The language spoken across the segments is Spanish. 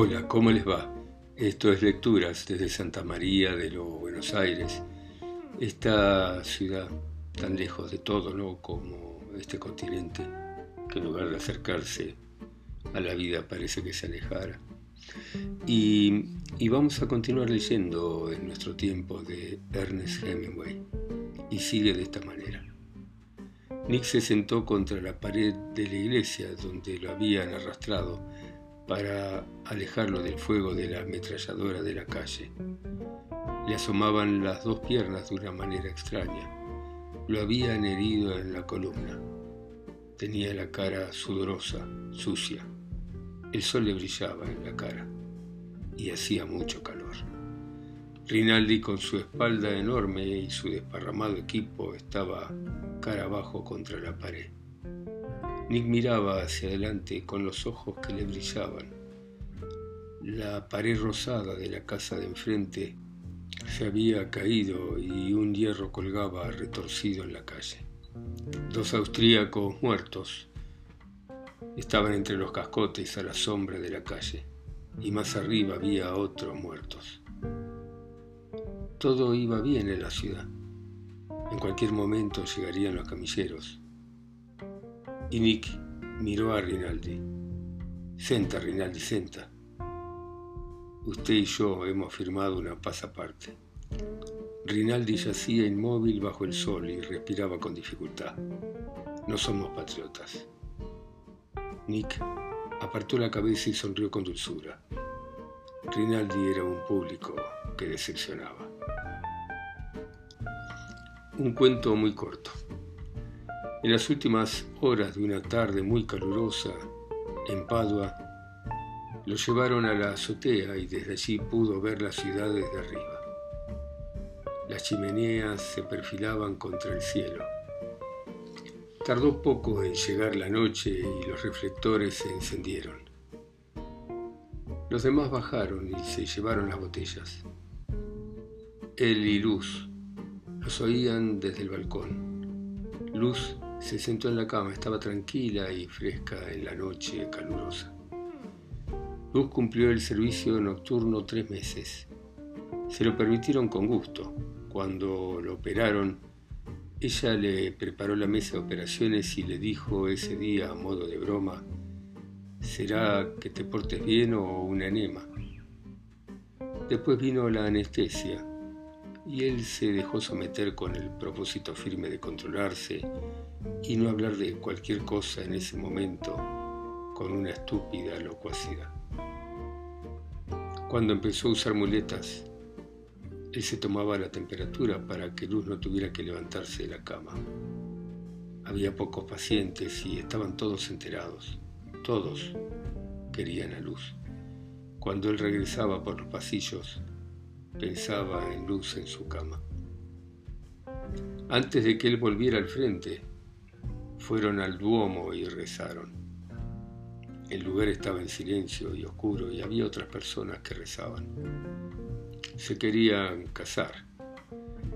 Hola, ¿cómo les va? Esto es Lecturas desde Santa María de los Buenos Aires, esta ciudad tan lejos de todo, ¿no? Como este continente, que en lugar de acercarse a la vida parece que se alejara. Y, y vamos a continuar leyendo en nuestro tiempo de Ernest Hemingway, y sigue de esta manera. Nick se sentó contra la pared de la iglesia donde lo habían arrastrado para alejarlo del fuego de la ametralladora de la calle. Le asomaban las dos piernas de una manera extraña. Lo habían herido en la columna. Tenía la cara sudorosa, sucia. El sol le brillaba en la cara y hacía mucho calor. Rinaldi con su espalda enorme y su desparramado equipo estaba cara abajo contra la pared. Nick miraba hacia adelante con los ojos que le brillaban. La pared rosada de la casa de enfrente se había caído y un hierro colgaba retorcido en la calle. Dos austríacos muertos estaban entre los cascotes a la sombra de la calle y más arriba había otros muertos. Todo iba bien en la ciudad. En cualquier momento llegarían los camilleros y Nick miró a Rinaldi. Senta, Rinaldi, senta. Usted y yo hemos firmado una paz aparte. Rinaldi yacía inmóvil bajo el sol y respiraba con dificultad. No somos patriotas. Nick apartó la cabeza y sonrió con dulzura. Rinaldi era un público que decepcionaba. Un cuento muy corto. En las últimas horas de una tarde muy calurosa en Padua, lo llevaron a la azotea y desde allí pudo ver la ciudad desde arriba. Las chimeneas se perfilaban contra el cielo. Tardó poco en llegar la noche y los reflectores se encendieron. Los demás bajaron y se llevaron las botellas. Él y Luz los oían desde el balcón. Luz se sentó en la cama, estaba tranquila y fresca en la noche calurosa. Luz cumplió el servicio nocturno tres meses. Se lo permitieron con gusto. Cuando lo operaron, ella le preparó la mesa de operaciones y le dijo ese día a modo de broma, ¿será que te portes bien o un enema? Después vino la anestesia y él se dejó someter con el propósito firme de controlarse y no hablar de cualquier cosa en ese momento con una estúpida locuacidad. Cuando empezó a usar muletas, él se tomaba la temperatura para que Luz no tuviera que levantarse de la cama. Había pocos pacientes y estaban todos enterados. Todos querían a Luz. Cuando él regresaba por los pasillos, pensaba en Luz en su cama. Antes de que él volviera al frente, fueron al Duomo y rezaron. El lugar estaba en silencio y oscuro y había otras personas que rezaban. Se querían casar,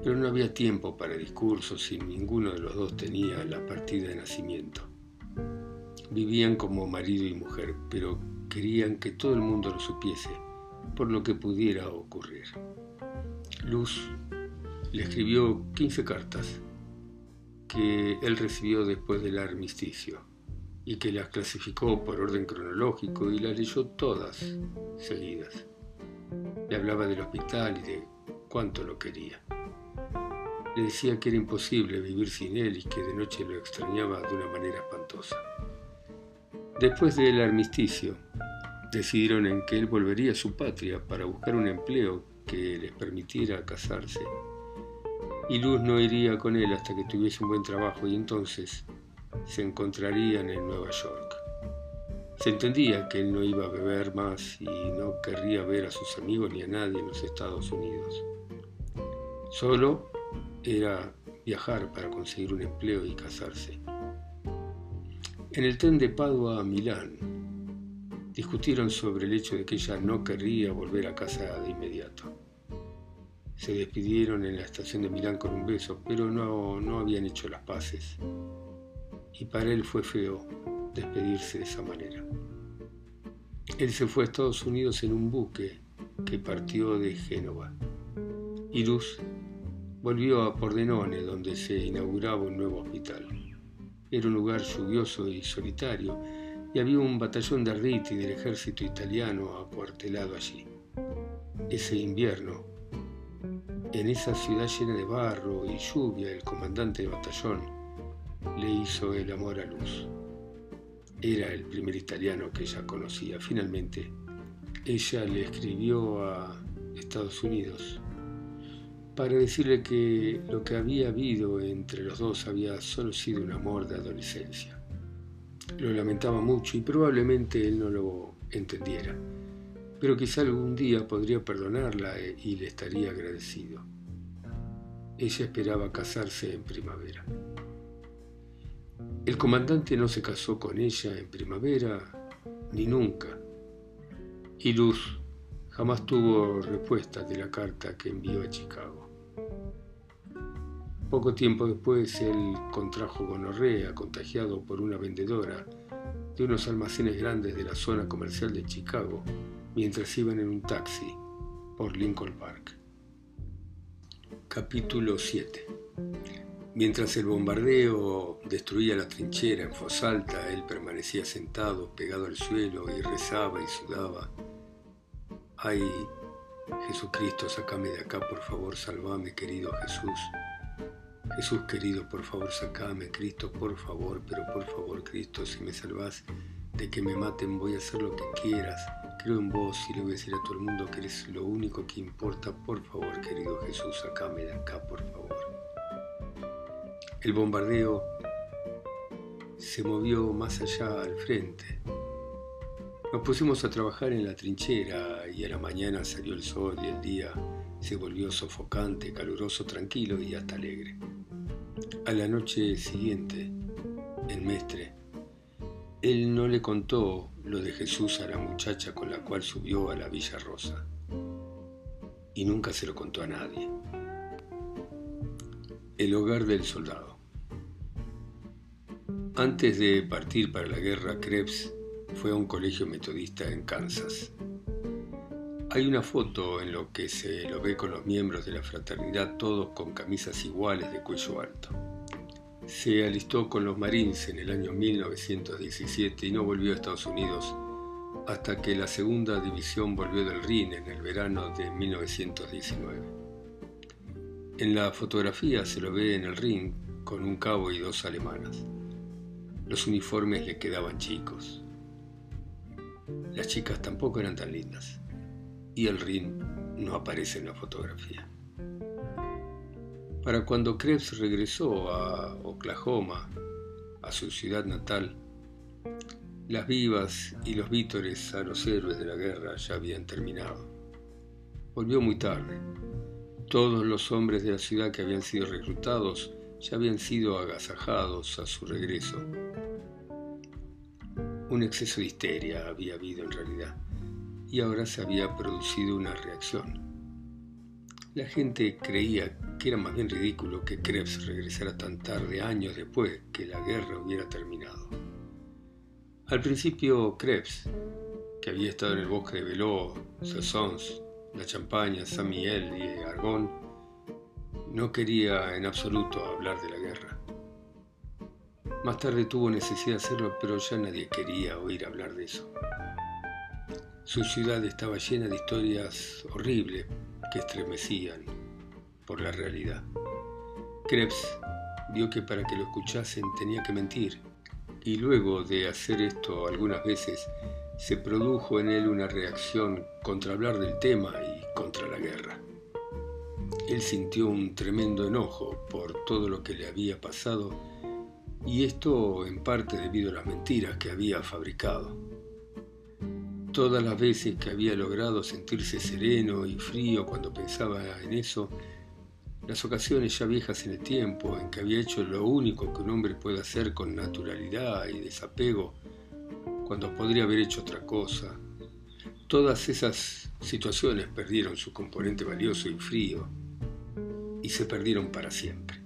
pero no había tiempo para discursos y ninguno de los dos tenía la partida de nacimiento. Vivían como marido y mujer, pero querían que todo el mundo lo supiese por lo que pudiera ocurrir. Luz le escribió 15 cartas que él recibió después del armisticio y que las clasificó por orden cronológico y las leyó todas seguidas. Le hablaba del hospital y de cuánto lo quería. Le decía que era imposible vivir sin él y que de noche lo extrañaba de una manera espantosa. Después del armisticio, decidieron en que él volvería a su patria para buscar un empleo que les permitiera casarse y Luz no iría con él hasta que tuviese un buen trabajo y entonces se encontrarían en Nueva York. Se entendía que él no iba a beber más y no querría ver a sus amigos ni a nadie en los Estados Unidos. Solo era viajar para conseguir un empleo y casarse. En el tren de Padua a Milán, discutieron sobre el hecho de que ella no querría volver a casa de inmediato. Se despidieron en la estación de Milán con un beso, pero no, no habían hecho las paces. Y para él fue feo despedirse de esa manera. Él se fue a Estados Unidos en un buque que partió de Génova. Y Luz volvió a Pordenone, donde se inauguraba un nuevo hospital. Era un lugar lluvioso y solitario, y había un batallón de Riti del ejército italiano acuartelado allí. Ese invierno, en esa ciudad llena de barro y lluvia, el comandante del batallón le hizo el amor a Luz. Era el primer italiano que ella conocía. Finalmente, ella le escribió a Estados Unidos para decirle que lo que había habido entre los dos había solo sido un amor de adolescencia. Lo lamentaba mucho y probablemente él no lo entendiera, pero quizá algún día podría perdonarla y le estaría agradecido. Ella esperaba casarse en primavera. El comandante no se casó con ella en primavera ni nunca, y Luz jamás tuvo respuesta de la carta que envió a Chicago. Poco tiempo después él contrajo gonorrea contagiado por una vendedora de unos almacenes grandes de la zona comercial de Chicago mientras iban en un taxi por Lincoln Park. Capítulo 7 Mientras el bombardeo destruía la trinchera en voz alta, él permanecía sentado, pegado al suelo, y rezaba y sudaba Ay, Jesucristo, sacame de acá, por favor, salvame, querido Jesús. Jesús querido, por favor, sacame, Cristo, por favor, pero por favor, Cristo, si me salvas de que me maten, voy a hacer lo que quieras. Creo en vos y le voy a decir a todo el mundo que eres lo único que importa. Por favor, querido Jesús, sacame de acá, por favor. El bombardeo se movió más allá al frente. Nos pusimos a trabajar en la trinchera y a la mañana salió el sol y el día se volvió sofocante, caluroso, tranquilo y hasta alegre. A la noche siguiente, el mestre, él no le contó lo de Jesús a la muchacha con la cual subió a la Villa Rosa. Y nunca se lo contó a nadie. El hogar del soldado. Antes de partir para la guerra, Krebs fue a un colegio metodista en Kansas. Hay una foto en lo que se lo ve con los miembros de la fraternidad todos con camisas iguales de cuello alto. Se alistó con los Marines en el año 1917 y no volvió a Estados Unidos hasta que la segunda división volvió del Rin en el verano de 1919. En la fotografía se lo ve en el ring con un cabo y dos alemanas. Los uniformes le quedaban chicos. Las chicas tampoco eran tan lindas. Y el ring no aparece en la fotografía. Para cuando Krebs regresó a Oklahoma, a su ciudad natal, las vivas y los vítores a los héroes de la guerra ya habían terminado. Volvió muy tarde. Todos los hombres de la ciudad que habían sido reclutados ya habían sido agasajados a su regreso un exceso de histeria había habido en realidad y ahora se había producido una reacción. La gente creía que era más bien ridículo que Krebs regresara tan tarde, años después que la guerra hubiera terminado. Al principio, Krebs, que había estado en el bosque de Beló, Soissons, La Champaña, San Miguel y Argonne, no quería en absoluto hablar de la guerra. Más tarde tuvo necesidad de hacerlo, pero ya nadie quería oír hablar de eso. Su ciudad estaba llena de historias horribles que estremecían por la realidad. Krebs vio que para que lo escuchasen tenía que mentir, y luego de hacer esto algunas veces, se produjo en él una reacción contra hablar del tema y contra la guerra. Él sintió un tremendo enojo por todo lo que le había pasado y esto en parte debido a las mentiras que había fabricado. Todas las veces que había logrado sentirse sereno y frío cuando pensaba en eso, las ocasiones ya viejas en el tiempo en que había hecho lo único que un hombre puede hacer con naturalidad y desapego, cuando podría haber hecho otra cosa, todas esas situaciones perdieron su componente valioso y frío y se perdieron para siempre.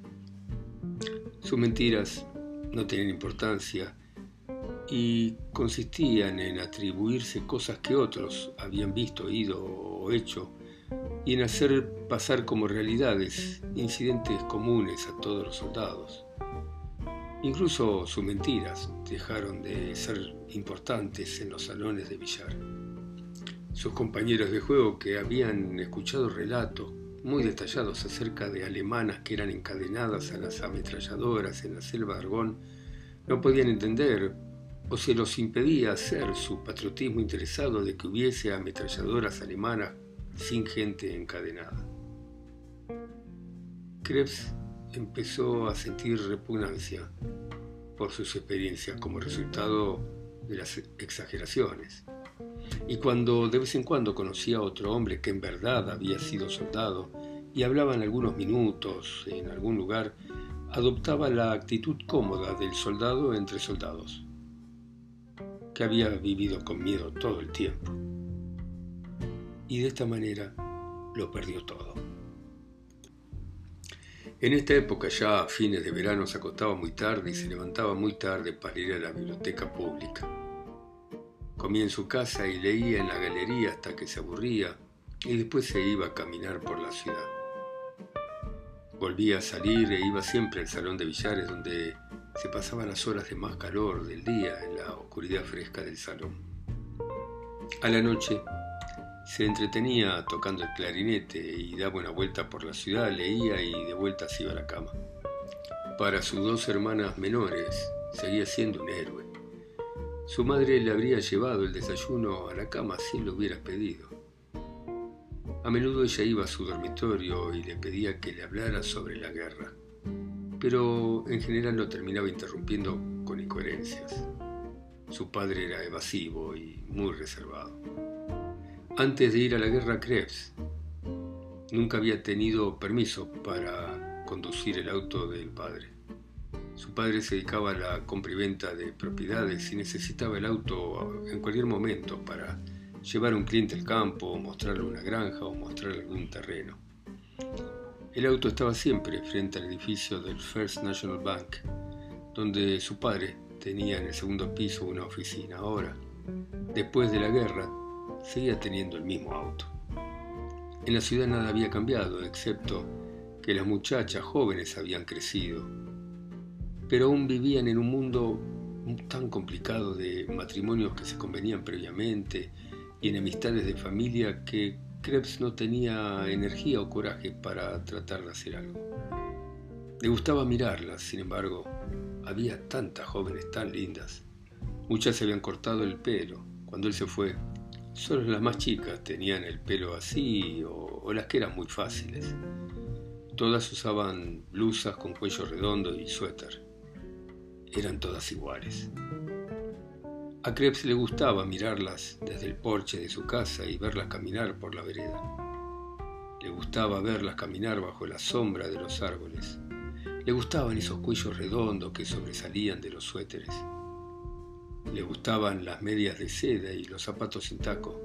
Sus mentiras no tenían importancia y consistían en atribuirse cosas que otros habían visto, oído o hecho y en hacer pasar como realidades incidentes comunes a todos los soldados. Incluso sus mentiras dejaron de ser importantes en los salones de billar. Sus compañeros de juego que habían escuchado relatos muy detallados acerca de alemanas que eran encadenadas a las ametralladoras en la selva de Argón no podían entender o se los impedía hacer su patriotismo interesado de que hubiese ametralladoras alemanas sin gente encadenada. Krebs empezó a sentir repugnancia por sus experiencias como resultado de las exageraciones. Y cuando de vez en cuando conocía a otro hombre que en verdad había sido soldado y hablaban algunos minutos en algún lugar, adoptaba la actitud cómoda del soldado entre soldados, que había vivido con miedo todo el tiempo. Y de esta manera lo perdió todo. En esta época ya a fines de verano se acostaba muy tarde y se levantaba muy tarde para ir a la biblioteca pública. Comía en su casa y leía en la galería hasta que se aburría y después se iba a caminar por la ciudad. Volvía a salir e iba siempre al salón de billares donde se pasaban las horas de más calor del día en la oscuridad fresca del salón. A la noche se entretenía tocando el clarinete y daba una vuelta por la ciudad, leía y de vuelta se iba a la cama. Para sus dos hermanas menores seguía siendo un héroe. Su madre le habría llevado el desayuno a la cama si lo hubiera pedido. A menudo ella iba a su dormitorio y le pedía que le hablara sobre la guerra, pero en general lo terminaba interrumpiendo con incoherencias. Su padre era evasivo y muy reservado antes de ir a la guerra Krebs. Nunca había tenido permiso para conducir el auto del padre. Su padre se dedicaba a la compra y venta de propiedades y necesitaba el auto en cualquier momento para llevar a un cliente al campo, mostrarle una granja o mostrarle algún terreno. El auto estaba siempre frente al edificio del First National Bank, donde su padre tenía en el segundo piso una oficina. Ahora, después de la guerra, seguía teniendo el mismo auto. En la ciudad nada había cambiado, excepto que las muchachas jóvenes habían crecido, pero aún vivían en un mundo tan complicado de matrimonios que se convenían previamente y enemistades de familia que Krebs no tenía energía o coraje para tratar de hacer algo. Le gustaba mirarlas, sin embargo, había tantas jóvenes tan lindas. Muchas se habían cortado el pelo. Cuando él se fue, Solo las más chicas tenían el pelo así o, las que eran muy fáciles. Todas usaban blusas con cuello redondo y suéter. Eran todas iguales. A Krebs le gustaba mirarlas desde el porche de su casa y verlas caminar por la vereda. Le gustaba verlas caminar bajo la sombra de los árboles. Le gustaban esos cuellos redondos que sobresalían de los suéteres. Le gustaban las medias de seda y los zapatos sin taco.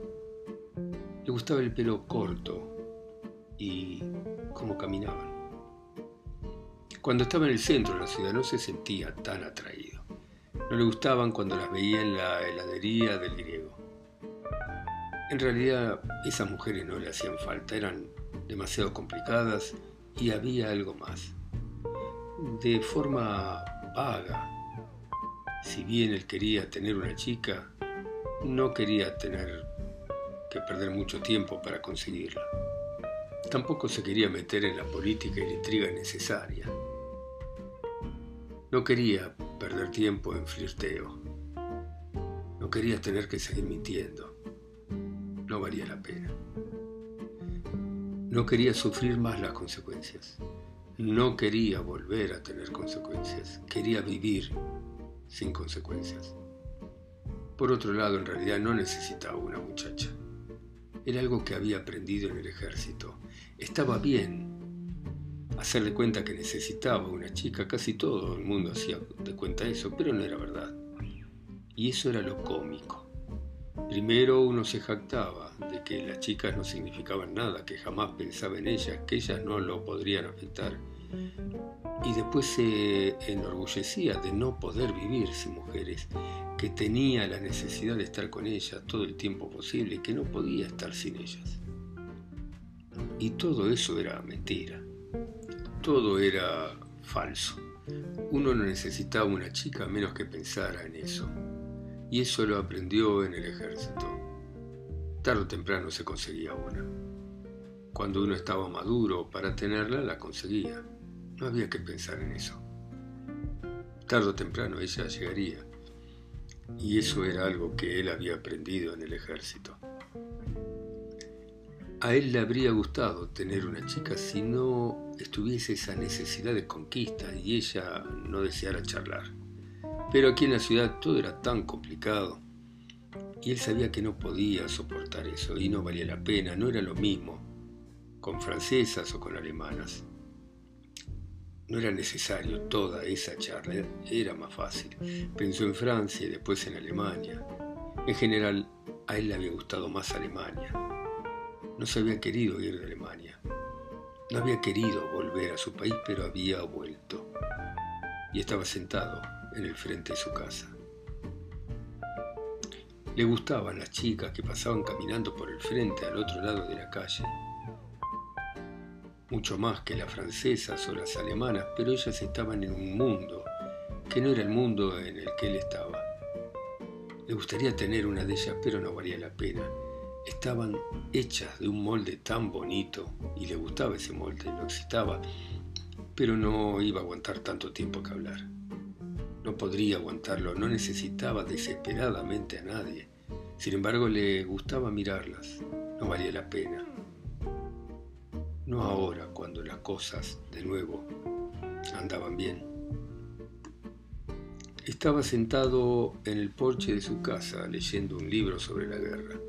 Le gustaba el pelo corto y cómo caminaban. Cuando estaba en el centro de la ciudad no se sentía tan atraído. No le gustaban cuando las veía en la heladería del griego. En realidad esas mujeres no le hacían falta, eran demasiado complicadas y había algo más. De forma vaga, si bien él quería tener una chica, no quería tener que perder mucho tiempo para conseguirla. Tampoco se quería meter en la política y la intriga necesaria. No quería perder tiempo en flirteo. No quería tener que seguir mintiendo. No valía la pena. No quería sufrir más las consecuencias. No quería volver a tener consecuencias. Quería vivir sin consecuencias. Por otro lado, en realidad no necesitaba una muchacha. Era algo que había aprendido en el ejército. Estaba bien hacer de cuenta que necesitaba una chica. Casi todo el mundo hacía de cuenta eso, pero no era verdad. Y eso era lo cómico. Primero uno se jactaba de que las chicas no significaban nada, que jamás pensaba en ellas, que ellas no lo podrían afectar. y después se enorgullecía de no poder vivir sin mujeres, que tenía la necesidad de estar con ellas todo el tiempo posible que no podía estar sin ellas. Y todo eso era mentira, todo era falso. Uno no necesitaba una chica menos que pensara en eso. Y eso lo aprendió en el ejército. Tarde o temprano se conseguía una. Cuando uno estaba maduro para tenerla, la conseguía. No había que pensar en eso. Tarde o temprano ella llegaría. Y eso era algo que él había aprendido en el ejército. A él le habría gustado tener una chica si no estuviese esa necesidad de conquista y ella no deseara charlar. Pero aquí en la ciudad todo era tan complicado y él sabía que no podía soportar eso y no valía la pena, no era lo mismo con francesas o con alemanas. No era necesario toda esa charla, era más fácil. Pensó en Francia y después en Alemania. En general, a él le había gustado más Alemania. No se había querido ir de Alemania. No había querido volver a su país, pero había vuelto. Y estaba sentado en el frente de su casa. Le gustaban las chicas que pasaban caminando por el frente al otro lado de la calle. Mucho más que las francesas o las alemanas, pero ellas estaban en un mundo que no era el mundo en el que él estaba. Le gustaría tener una de ellas, pero no valía la pena estaban hechas de un molde tan bonito y le gustaba ese molde, lo excitaba, pero no iba a aguantar tanto tiempo que hablar. No podría aguantarlo, no necesitaba desesperadamente a nadie. Sin embargo, le gustaba mirarlas, no valía la pena. No ahora, cuando las cosas, de nuevo, andaban bien. Estaba sentado en el porche de su casa leyendo un libro sobre la guerra.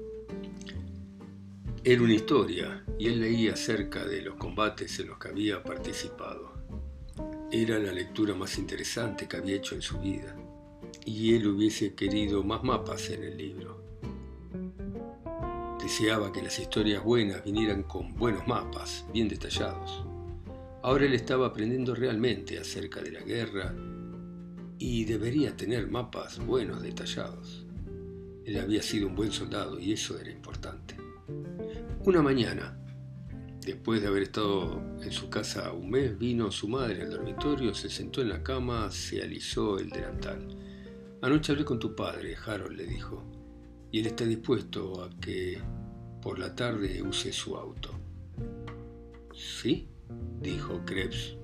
Era una historia y él leía acerca de los combates en los que había participado. Era la lectura más interesante que había hecho en su vida y él hubiese querido más mapas en el libro. Deseaba que las historias buenas vinieran con buenos mapas, bien detallados. Ahora él estaba aprendiendo realmente acerca de la guerra y debería tener mapas buenos, detallados. Él había sido un buen soldado y eso era importante. Una mañana, después de haber estado en su casa un mes, vino su madre al dormitorio, se sentó en la cama, se alisó el delantal. Anoche hablé con tu padre, Harold le dijo, y él está dispuesto a que por la tarde use su auto. ¿Sí? dijo Krebs,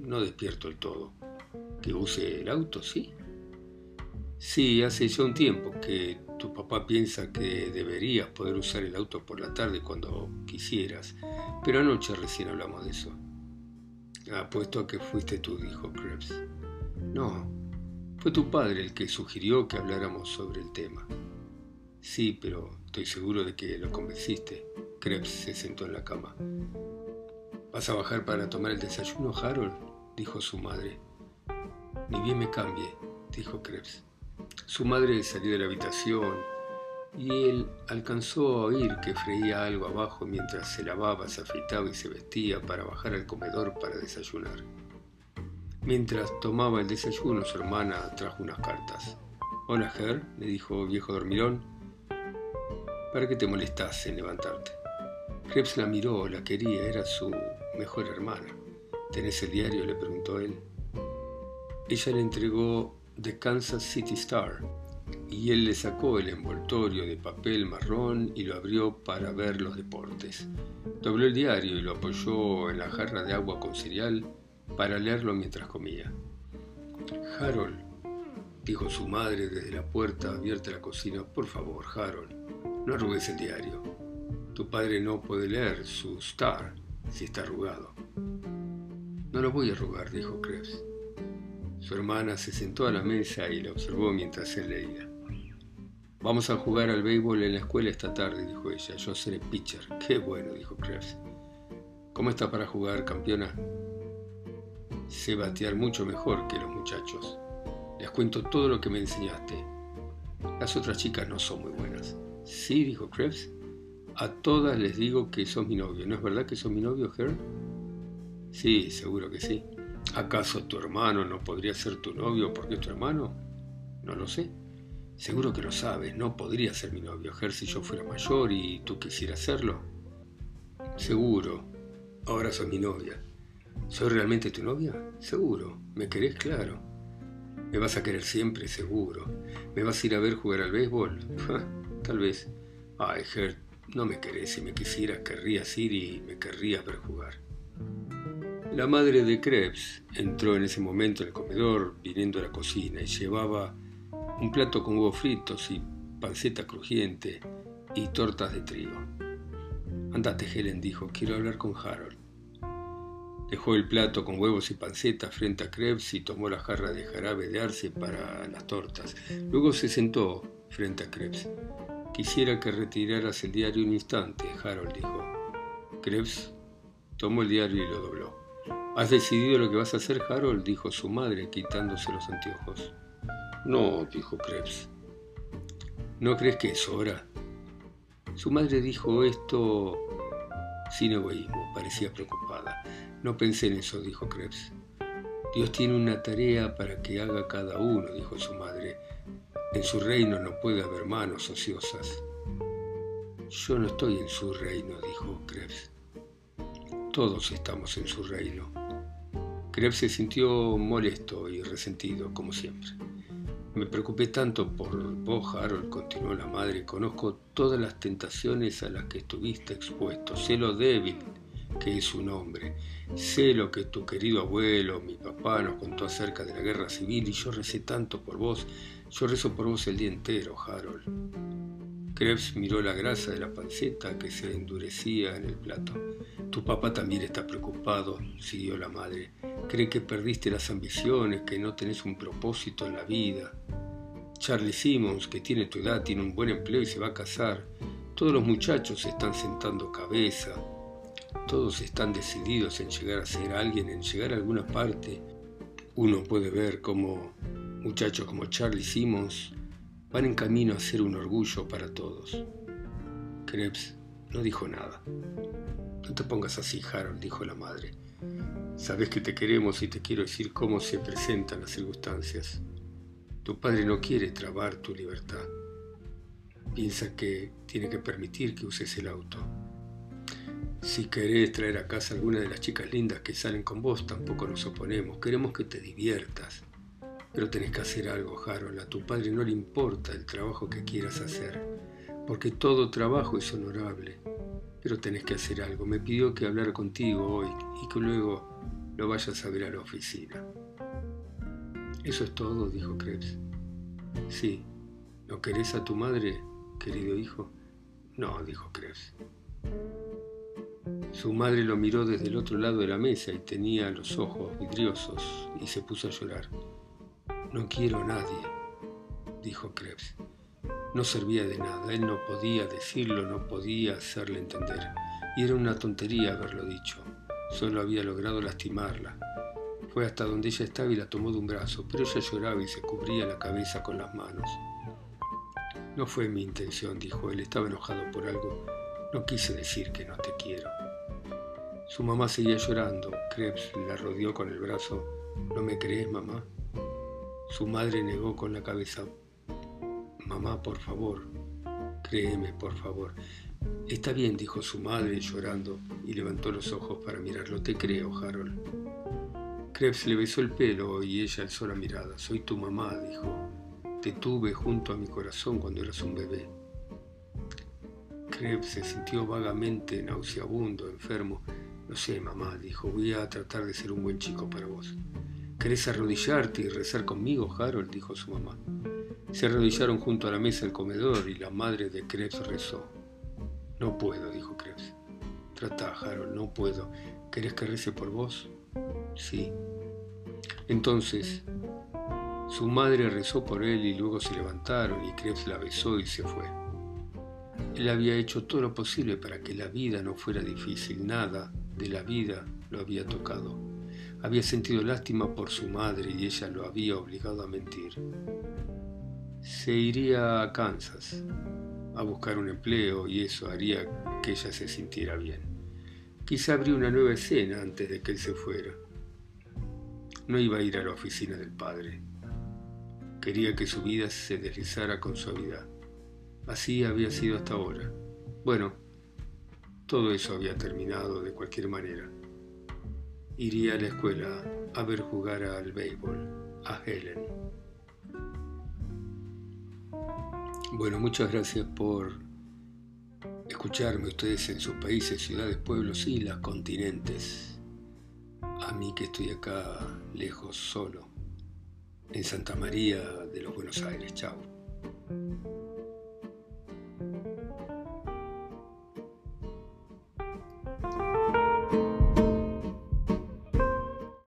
no despierto el todo. ¿Que use el auto, sí? Sí, hace ya un tiempo que tu papá piensa que deberías poder usar el auto por la tarde cuando quisieras, pero anoche recién hablamos de eso. Apuesto a que fuiste tú, dijo Krebs. No, fue tu padre el que sugirió que habláramos sobre el tema. Sí, pero estoy seguro de que lo convenciste. Krebs se sentó en la cama. ¿Vas a bajar para tomar el desayuno, Harold? dijo su madre. Ni bien me cambie, dijo Krebs. Su madre salió de la habitación y él alcanzó a oír que freía algo abajo mientras se lavaba, se afeitaba y se vestía para bajar al comedor para desayunar. Mientras tomaba el desayuno, su hermana trajo unas cartas. Hola, Ger, le dijo viejo dormilón. ¿Para qué te molestas en levantarte? Krebs la miró, la quería, era su mejor hermana. ¿Tenés el diario? le preguntó él. Ella le entregó The Kansas City Star y él le sacó el envoltorio de papel marrón y lo abrió para ver los deportes. Dobló el diario y lo apoyó en la jarra de agua con cereal para leerlo mientras comía. Harold, dijo su madre desde la puerta abierta de la cocina, por favor, Harold, no arrugues el diario. Tu padre no puede leer su Star si está arrugado. No lo voy a arrugar, dijo Krebs. Su hermana se sentó a la mesa y la observó mientras él leía. Vamos a jugar al béisbol en la escuela esta tarde, dijo ella. Yo seré pitcher. Qué bueno, dijo Krebs. ¿Cómo está para jugar, campeona? Sé batear mucho mejor que los muchachos. Les cuento todo lo que me enseñaste. Las otras chicas no son muy buenas. Sí, dijo Krebs. A todas les digo que sos mi novio. ¿No es verdad que sos mi novio, Herb? Sí, seguro que sí. ¿Acaso tu hermano no podría ser tu novio porque es tu hermano? No lo sé. Seguro que lo sabes, no podría ser mi novio, Ger, si yo fuera mayor y tú quisieras serlo. Seguro. Ahora sos mi novia. ¿Soy realmente tu novia? Seguro. ¿Me querés? Claro. ¿Me vas a querer siempre? Seguro. ¿Me vas a ir a ver jugar al béisbol? Tal vez. Ay, Gert, no me querés. Si me quisieras, querrías ir y me querrías ver jugar. La madre de Krebs entró en ese momento en el comedor, viniendo a la cocina, y llevaba un plato con huevos fritos y panceta crujiente y tortas de trigo. Andate, Helen, dijo, quiero hablar con Harold. Dejó el plato con huevos y panceta frente a Krebs y tomó la jarra de jarabe de arce para las tortas. Luego se sentó frente a Krebs. Quisiera que retiraras el diario un instante, Harold dijo. Krebs tomó el diario y lo dobló. ¿Has decidido lo que vas a hacer, Harold? dijo su madre, quitándose los anteojos. No, dijo Krebs. ¿No crees que es hora? Su madre dijo esto sin egoísmo, parecía preocupada. No pensé en eso, dijo Krebs. Dios tiene una tarea para que haga cada uno, dijo su madre. En su reino no puede haber manos ociosas. Yo no estoy en su reino, dijo Krebs. Todos estamos en su reino. Krebs se sintió molesto y resentido, como siempre. Me preocupé tanto por vos, Harold, continuó la madre. Conozco todas las tentaciones a las que estuviste expuesto. Sé lo débil que es un hombre. Sé lo que tu querido abuelo, mi papá, nos contó acerca de la guerra civil y yo recé tanto por vos. Yo rezo por vos el día entero, Harold. Krebs miró la grasa de la panceta que se endurecía en el plato. Tu papá también está preocupado, siguió la madre. Cree que perdiste las ambiciones, que no tenés un propósito en la vida. Charlie Simmons, que tiene tu edad, tiene un buen empleo y se va a casar. Todos los muchachos están sentando cabeza. Todos están decididos en llegar a ser alguien, en llegar a alguna parte. Uno puede ver cómo muchachos como Charlie Simmons van en camino a ser un orgullo para todos. Krebs no dijo nada. No te pongas así, Harold, dijo la madre. Sabes que te queremos y te quiero decir cómo se presentan las circunstancias. Tu padre no quiere trabar tu libertad. Piensa que tiene que permitir que uses el auto. Si querés traer a casa alguna de las chicas lindas que salen con vos, tampoco nos oponemos. Queremos que te diviertas. Pero tenés que hacer algo, Harold. A tu padre no le importa el trabajo que quieras hacer, porque todo trabajo es honorable. Pero tenés que hacer algo. Me pidió que hablara contigo hoy y que luego lo vayas a ver a la oficina. Eso es todo, dijo Krebs. Sí. ¿No querés a tu madre, querido hijo? No, dijo Krebs. Su madre lo miró desde el otro lado de la mesa y tenía los ojos vidriosos y se puso a llorar. No quiero a nadie, dijo Krebs. No servía de nada, él no podía decirlo, no podía hacerle entender. Y era una tontería haberlo dicho. Solo había logrado lastimarla. Fue hasta donde ella estaba y la tomó de un brazo, pero ella lloraba y se cubría la cabeza con las manos. No fue mi intención, dijo él, estaba enojado por algo. No quise decir que no te quiero. Su mamá seguía llorando. Krebs la rodeó con el brazo. ¿No me crees, mamá? Su madre negó con la cabeza. Mamá, por favor, créeme, por favor. Está bien, dijo su madre llorando y levantó los ojos para mirarlo. Te creo, Harold. Krebs le besó el pelo y ella alzó la mirada. Soy tu mamá, dijo. Te tuve junto a mi corazón cuando eras un bebé. Krebs se sintió vagamente nauseabundo, enfermo. No sé, mamá, dijo, voy a tratar de ser un buen chico para vos. ¿Querés arrodillarte y rezar conmigo, Harold? dijo su mamá. Se arrodillaron junto a la mesa del comedor y la madre de Krebs rezó. No puedo, dijo Krebs. Trata, Harold, no puedo. ¿Querés que rece por vos? Sí. Entonces, su madre rezó por él y luego se levantaron y Krebs la besó y se fue. Él había hecho todo lo posible para que la vida no fuera difícil, nada de la vida lo había tocado. Había sentido lástima por su madre y ella lo había obligado a mentir. Se iría a Kansas a buscar un empleo y eso haría que ella se sintiera bien. Quizá habría una nueva escena antes de que él se fuera. no iba a ir a la oficina del padre. Quería que su vida se deslizara con suavidad. Así había sido hasta ahora. Bueno, todo eso había terminado de cualquier manera. Iría a la escuela a ver jugar al béisbol, a Helen. Bueno, muchas gracias por escucharme ustedes en sus países, ciudades, pueblos, islas, continentes. A mí que estoy acá lejos, solo, en Santa María de los Buenos Aires. Chao.